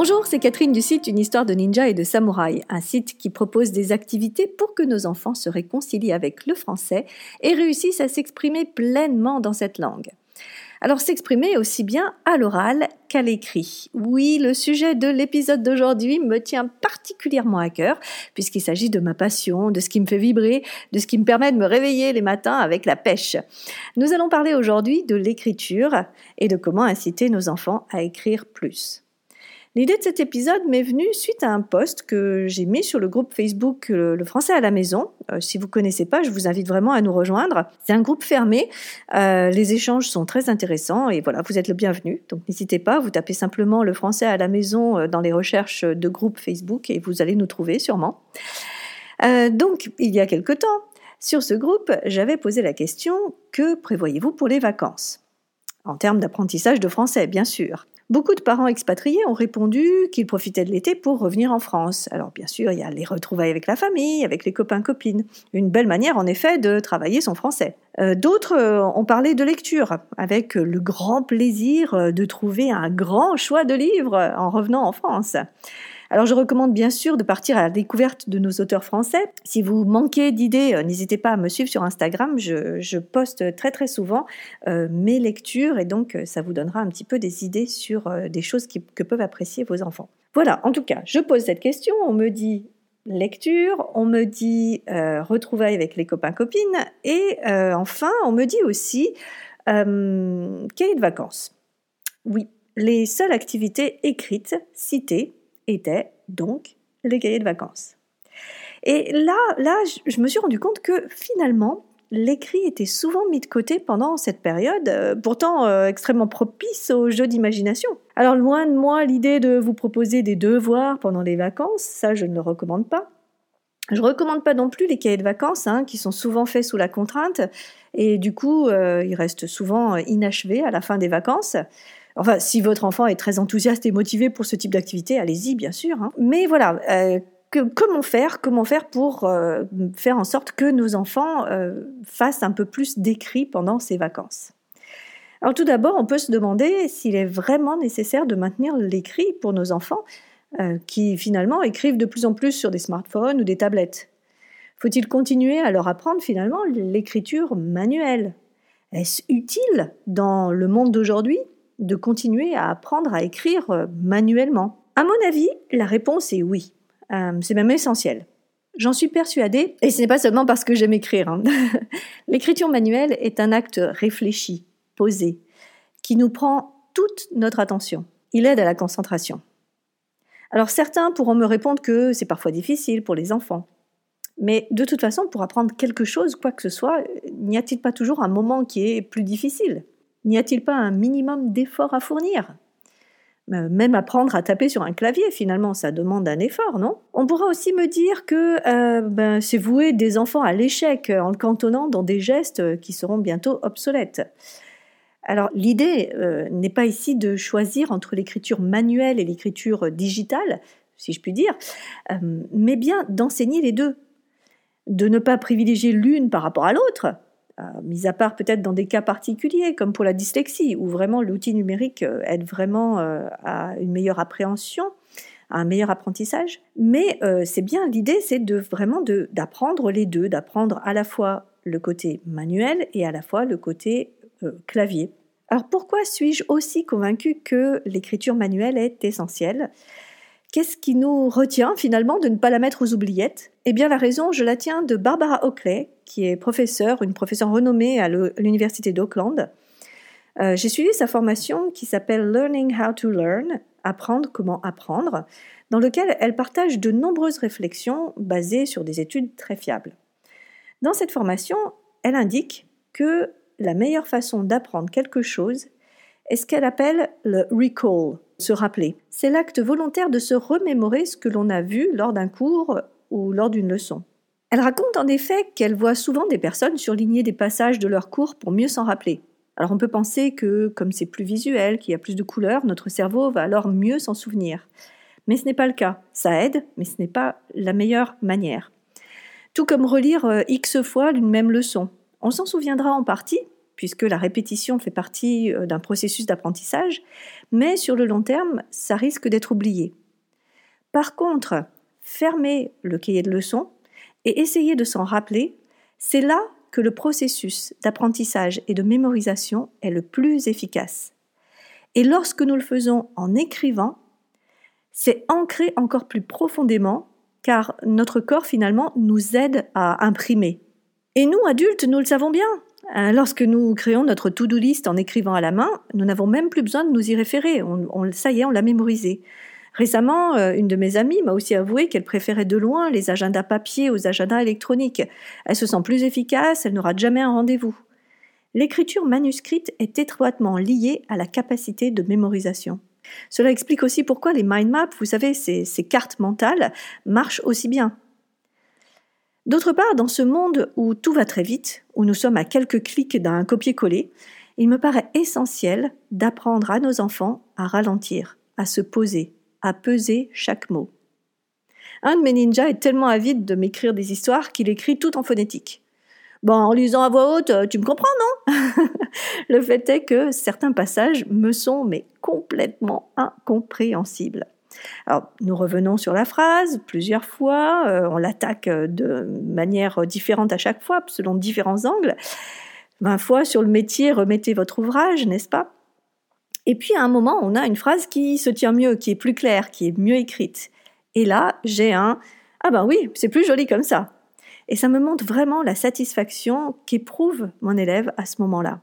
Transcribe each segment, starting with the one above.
Bonjour, c'est Catherine du site Une histoire de ninja et de samouraï, un site qui propose des activités pour que nos enfants se réconcilient avec le français et réussissent à s'exprimer pleinement dans cette langue. Alors s'exprimer aussi bien à l'oral qu'à l'écrit. Oui, le sujet de l'épisode d'aujourd'hui me tient particulièrement à cœur puisqu'il s'agit de ma passion, de ce qui me fait vibrer, de ce qui me permet de me réveiller les matins avec la pêche. Nous allons parler aujourd'hui de l'écriture et de comment inciter nos enfants à écrire plus. L'idée de cet épisode m'est venue suite à un post que j'ai mis sur le groupe Facebook euh, Le français à la maison. Euh, si vous ne connaissez pas, je vous invite vraiment à nous rejoindre. C'est un groupe fermé. Euh, les échanges sont très intéressants et voilà, vous êtes le bienvenu. Donc n'hésitez pas, vous tapez simplement le français à la maison dans les recherches de groupe Facebook et vous allez nous trouver sûrement. donc il y a quelque temps, sur ce groupe, j'avais posé la question que prévoyez-vous pour les vacances? En termes d'apprentissage de français, bien sûr. Beaucoup de parents expatriés ont répondu qu'ils profitaient de l'été pour revenir en France. Alors bien sûr, il y a les retrouvailles avec la famille, avec les copains-copines. Une belle manière en effet de travailler son français. Euh, d'autres euh, ont parlé de lecture, avec le grand plaisir euh, de trouver un grand choix de livres en revenant en France. Alors je recommande bien sûr de partir à la découverte de nos auteurs français. Si vous manquez d'idées, euh, n'hésitez pas à me suivre sur Instagram. Je, poste très très souvent euh, mes lectures et donc euh, ça vous donnera un petit peu des idées sur des choses que peuvent apprécier vos enfants. Voilà, en tout cas, je pose cette question. On me dit lecture, on me dit retrouvailles avec les copains-copines et enfin on me dit aussi cahier de vacances. Oui, les seules activités écrites citées étaient donc les cahiers de vacances. Et là, là, je me suis rendu compte que finalement, l'écrit était souvent mis de côté pendant cette période, euh, pourtant euh, extrêmement propice aux jeux d'imagination. Alors loin de moi l'idée de vous proposer des devoirs pendant les vacances, ça je ne le recommande pas. Je recommande pas non plus les cahiers de vacances, hein, qui sont souvent faits sous la contrainte, et du coup, euh, ils restent souvent inachevés à la fin des vacances. Enfin, si votre enfant est très enthousiaste et motivé pour ce type d'activité, allez-y, bien sûr. Hein. Mais voilà, euh, comment faire Comment faire pour euh, faire en sorte que nos enfants euh, fassent un peu plus d'écrit pendant ces vacances? Alors tout d'abord, on peut se demander s'il est vraiment nécessaire de maintenir l'écrit pour nos enfants qui finalement écrivent de plus en plus sur des smartphones ou des tablettes. Faut-il continuer à leur apprendre finalement l'écriture manuelle? Est-ce utile dans le monde d'aujourd'hui? De continuer à apprendre à écrire euh, manuellement À mon avis, la réponse est oui. Euh, c'est même essentiel. J'en suis persuadée, et ce n'est pas seulement parce que j'aime écrire. Hein. L'écriture manuelle est un acte réfléchi, posé, qui nous prend toute notre attention. Il aide à la concentration. Alors certains pourront me répondre que c'est parfois difficile pour les enfants. Mais de toute façon, pour apprendre quelque chose, quoi que ce soit, n'y a-t-il pas toujours un moment qui est plus difficile? N'y a-t-il pas un minimum d'effort à fournir? Euh, même apprendre à taper sur un clavier, finalement, ça demande un effort, non? On pourra aussi me dire que euh, ben, c'est vouer des enfants à l'échec en le cantonnant dans des gestes qui seront bientôt obsolètes. Alors l'idée euh, n'est pas ici de choisir entre l'écriture manuelle et l'écriture digitale, si je puis dire, mais bien d'enseigner les deux, de ne pas privilégier l'une par rapport à l'autre, euh, mis à part peut-être dans des cas particuliers, comme pour la dyslexie, où vraiment l'outil numérique euh, aide vraiment euh, à une meilleure appréhension, à un meilleur apprentissage. Mais c'est bien l'idée, c'est de vraiment d'apprendre les deux, d'apprendre à la fois le côté manuel et à la fois le côté clavier. Alors pourquoi suis-je aussi convaincue que l'écriture manuelle est essentielle? Qu'est-ce qui nous retient finalement de ne pas la mettre aux oubliettes? Eh bien la raison, je la tiens de Barbara Oakley, qui est professeure, une professeure renommée à l'université d'Auckland. Euh, j'ai suivi sa formation qui s'appelle Learning How to Learn, apprendre comment apprendre, dans lequel elle partage de nombreuses réflexions basées sur des études très fiables. Dans cette formation, elle indique que la meilleure façon d'apprendre quelque chose est ce qu'elle appelle le recall, se rappeler. C'est l'acte volontaire de se remémorer ce que l'on a vu lors d'un cours ou lors d'une leçon. Elle raconte en effet qu'elle voit souvent des personnes surligner des passages de leur cours pour mieux s'en rappeler. Alors on peut penser que, comme c'est plus visuel, qu'il y a plus de couleurs, notre cerveau va alors mieux s'en souvenir. Mais ce n'est pas le cas. Ça aide, mais ce n'est pas la meilleure manière. Tout comme relire euh, X fois une même leçon. On s'en souviendra en partie, puisque la répétition fait partie euh, d'un processus d'apprentissage, mais sur le long terme, ça risque d'être oublié. Par contre, fermer le cahier de leçons et essayer de s'en rappeler, c'est là que le processus d'apprentissage et de mémorisation est le plus efficace. Et lorsque nous le faisons en écrivant, c'est ancré encore plus profondément car notre corps finalement nous aide à imprimer. Et nous, adultes, nous le savons bien. Euh, lorsque nous créons notre to-do list en écrivant à la main, nous n'avons même plus besoin de nous y référer. On, ça y est, on l'a mémorisé. Récemment, euh, une de mes amies m'a aussi avoué qu'elle préférait de loin les agendas papier aux agendas électroniques. Elle se sent plus efficace, elle n'aura jamais un rendez-vous. L'écriture manuscrite est étroitement liée à la capacité de mémorisation. Cela explique aussi pourquoi les mind maps, vous savez, ces, ces cartes mentales, marchent aussi bien. D'autre part, dans ce monde où tout va très vite, où nous sommes à quelques clics d'un copier-coller, il me paraît essentiel d'apprendre à nos enfants à ralentir, à se poser, à peser chaque mot. Un de mes ninjas est tellement avide de m'écrire des histoires qu'il écrit tout en phonétique. Bon, en lisant à voix haute, tu me comprends, non? Le fait est que certains passages me sont mais complètement incompréhensibles. Alors, nous revenons sur la phrase plusieurs fois, euh, on l'attaque de manière différente à chaque fois, selon différents angles. Vingt fois sur le métier, remettez votre ouvrage, n'est-ce pas? Et puis à un moment, on a une phrase qui se tient mieux, qui est plus claire, qui est mieux écrite. Et là, j'ai un Ah ben oui, c'est plus joli comme ça. Et ça me montre vraiment la satisfaction qu'éprouve mon élève à ce moment-là.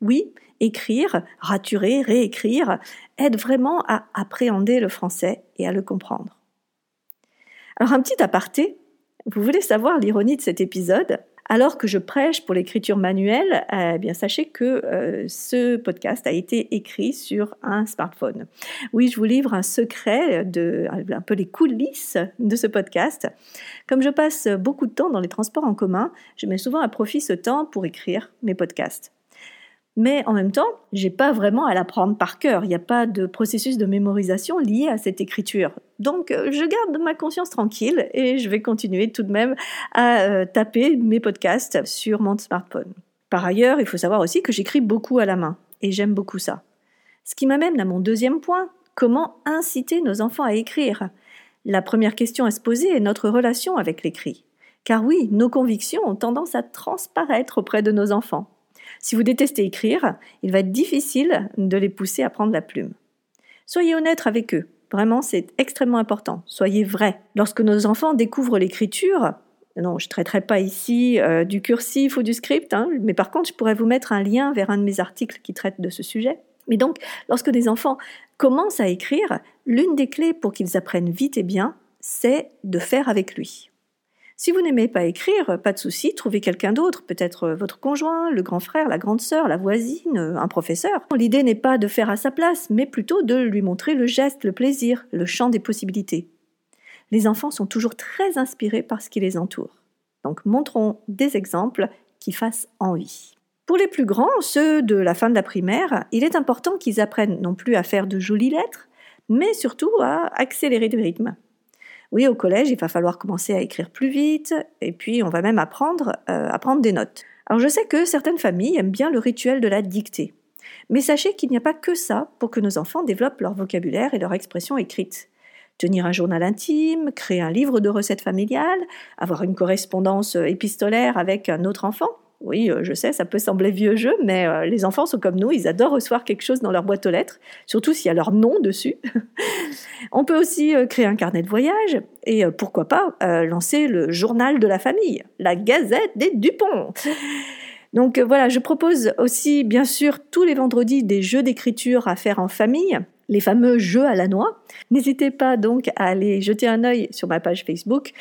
Oui, écrire, raturer, réécrire aide vraiment à appréhender le français et à le comprendre. Alors un petit aparté, vous voulez savoir l'ironie de cet épisode? Alors que je prêche pour l'écriture manuelle, eh bien sachez que euh, ce podcast a été écrit sur un smartphone. Oui, je vous livre un secret de un peu les coulisses de ce podcast. Comme je passe beaucoup de temps dans les transports en commun, je mets souvent à profit ce temps pour écrire mes podcasts mais en même temps, j'ai pas vraiment à l'apprendre par cœur. Il n'y a pas de processus de mémorisation lié à cette écriture. Donc, euh, je garde ma conscience tranquille et je vais continuer tout de même à euh, taper mes podcasts sur mon smartphone. Par ailleurs, il faut savoir aussi que j'écris beaucoup à la main et j'aime beaucoup ça. Ce qui m'amène à mon deuxième point, comment inciter nos enfants à écrire? La première question à se poser est notre relation avec l'écrit. Car oui, nos convictions ont tendance à transparaître auprès de nos enfants. Si vous détestez écrire, il va être difficile de les pousser à prendre la plume. Soyez honnête avec eux. Vraiment, c'est extrêmement important. Soyez vrai. Lorsque nos enfants découvrent l'écriture, non, je ne traiterai pas ici euh, du cursif ou du script, hein, mais par contre, je pourrais vous mettre un lien vers un de mes articles qui traite de ce sujet. Mais donc, lorsque des enfants commencent à écrire, l'une des clés pour qu'ils apprennent vite et bien, c'est de faire avec lui. Si vous n'aimez pas écrire, pas de souci, trouvez quelqu'un d'autre, peut-être votre conjoint, le grand frère, la grande sœur, la voisine, un professeur. L'idée n'est pas de faire à sa place, mais plutôt de lui montrer le geste, le plaisir, le champ des possibilités. Les enfants sont toujours très inspirés par ce qui les entoure. Donc montrons des exemples qui fassent envie. Pour les plus grands, ceux de la fin de la primaire, il est important qu'ils apprennent non plus à faire de jolies lettres, mais surtout à accélérer le rythme. Oui, au collège, il va falloir commencer à écrire plus vite, et puis on va même apprendre euh, à prendre des notes. Alors je sais que certaines familles aiment bien le rituel de la dictée. Mais sachez qu'il n'y a pas que ça pour que nos enfants développent leur vocabulaire et leur expression écrite. Tenir un journal intime, créer un livre de recettes familiales, avoir une correspondance épistolaire avec un autre enfant, oui, euh, je sais, ça peut sembler vieux jeu, mais euh, les enfants sont comme nous, ils adorent recevoir quelque chose dans leur boîte aux lettres, surtout s'il y a leur nom dessus. On peut aussi euh, créer un carnet de voyage et pourquoi pas lancer le journal de la famille, la Gazette des Dupont. Donc voilà, je propose aussi bien sûr tous les vendredis des jeux d'écriture à faire en famille, les fameux jeux à la noix. N'hésitez pas donc à aller jeter un œil sur ma page Facebook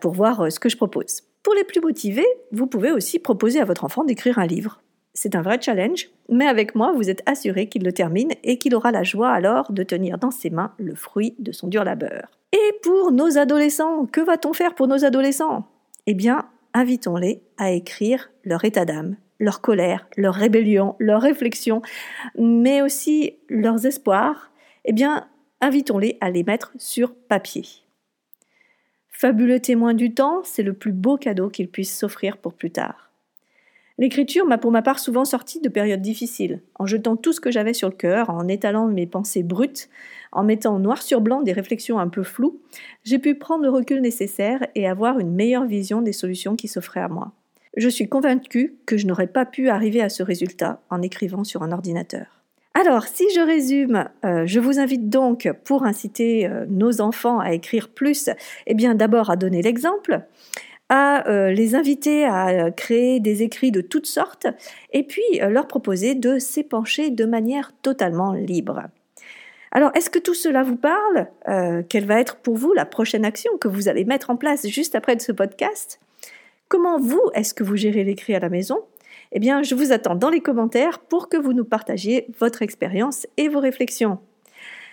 pour voir ce que je propose. Pour les plus motivés, vous pouvez aussi proposer à votre enfant d'écrire un livre. C'est un vrai challenge, mais avec moi, vous êtes assuré qu'il le termine et qu'il aura la joie alors de tenir dans ses mains le fruit de son dur labeur. Et pour nos adolescents, que va-t-on faire pour nos adolescents? Eh bien, invitons-les à écrire leur état d'âme, leur colère, leur rébellion, leurs réflexions, mais aussi leurs espoirs. Eh bien, invitons-les à les mettre sur papier. Fabuleux témoin du temps, c'est le plus beau cadeau qu'il puisse s'offrir pour plus tard. L'écriture m'a pour ma part souvent sorti de périodes difficiles, en jetant tout ce que j'avais sur le cœur, en étalant mes pensées brutes, en mettant noir sur blanc des réflexions un peu floues, j'ai pu prendre le recul nécessaire et avoir une meilleure vision des solutions qui s'offraient à moi. Je suis convaincue que je n'aurais pas pu arriver à ce résultat en écrivant sur un ordinateur. Alors, si je résume, euh, je vous invite donc, pour inciter euh, nos enfants à écrire plus, eh bien d'abord à donner l'exemple, à euh, les inviter à créer des écrits de toutes sortes et puis leur proposer de s'épancher de manière totalement libre. Alors, est-ce que tout cela vous parle Quelle va être pour vous la prochaine action que vous allez mettre en place juste après ce podcast? Comment vous, est-ce que vous gérez l'écrit à la maison? Eh bien, je vous attends dans les commentaires pour que vous nous partagiez votre expérience et vos réflexions.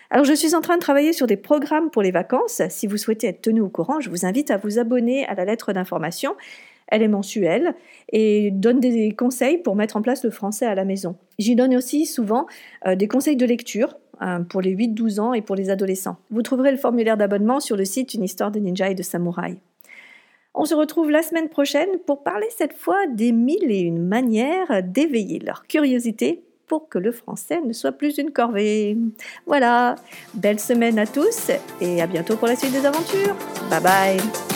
Alors je suis en train de travailler sur des programmes pour les vacances. Si vous souhaitez être tenu au courant, je vous invite à vous abonner à la lettre d'information. Elle est mensuelle et donne des conseils pour mettre en place le français à la maison. J'y donne aussi souvent euh, des conseils de lecture hein, pour les 8-12 ans et pour les adolescents. Vous trouverez le formulaire d'abonnement sur le site Une histoire de ninja et de samouraï. On se retrouve la semaine prochaine pour parler cette fois des mille et une manières d'éveiller leur curiosité pour que le français ne soit plus une corvée. Voilà, belle semaine à tous et à bientôt pour la suite des aventures. Bye bye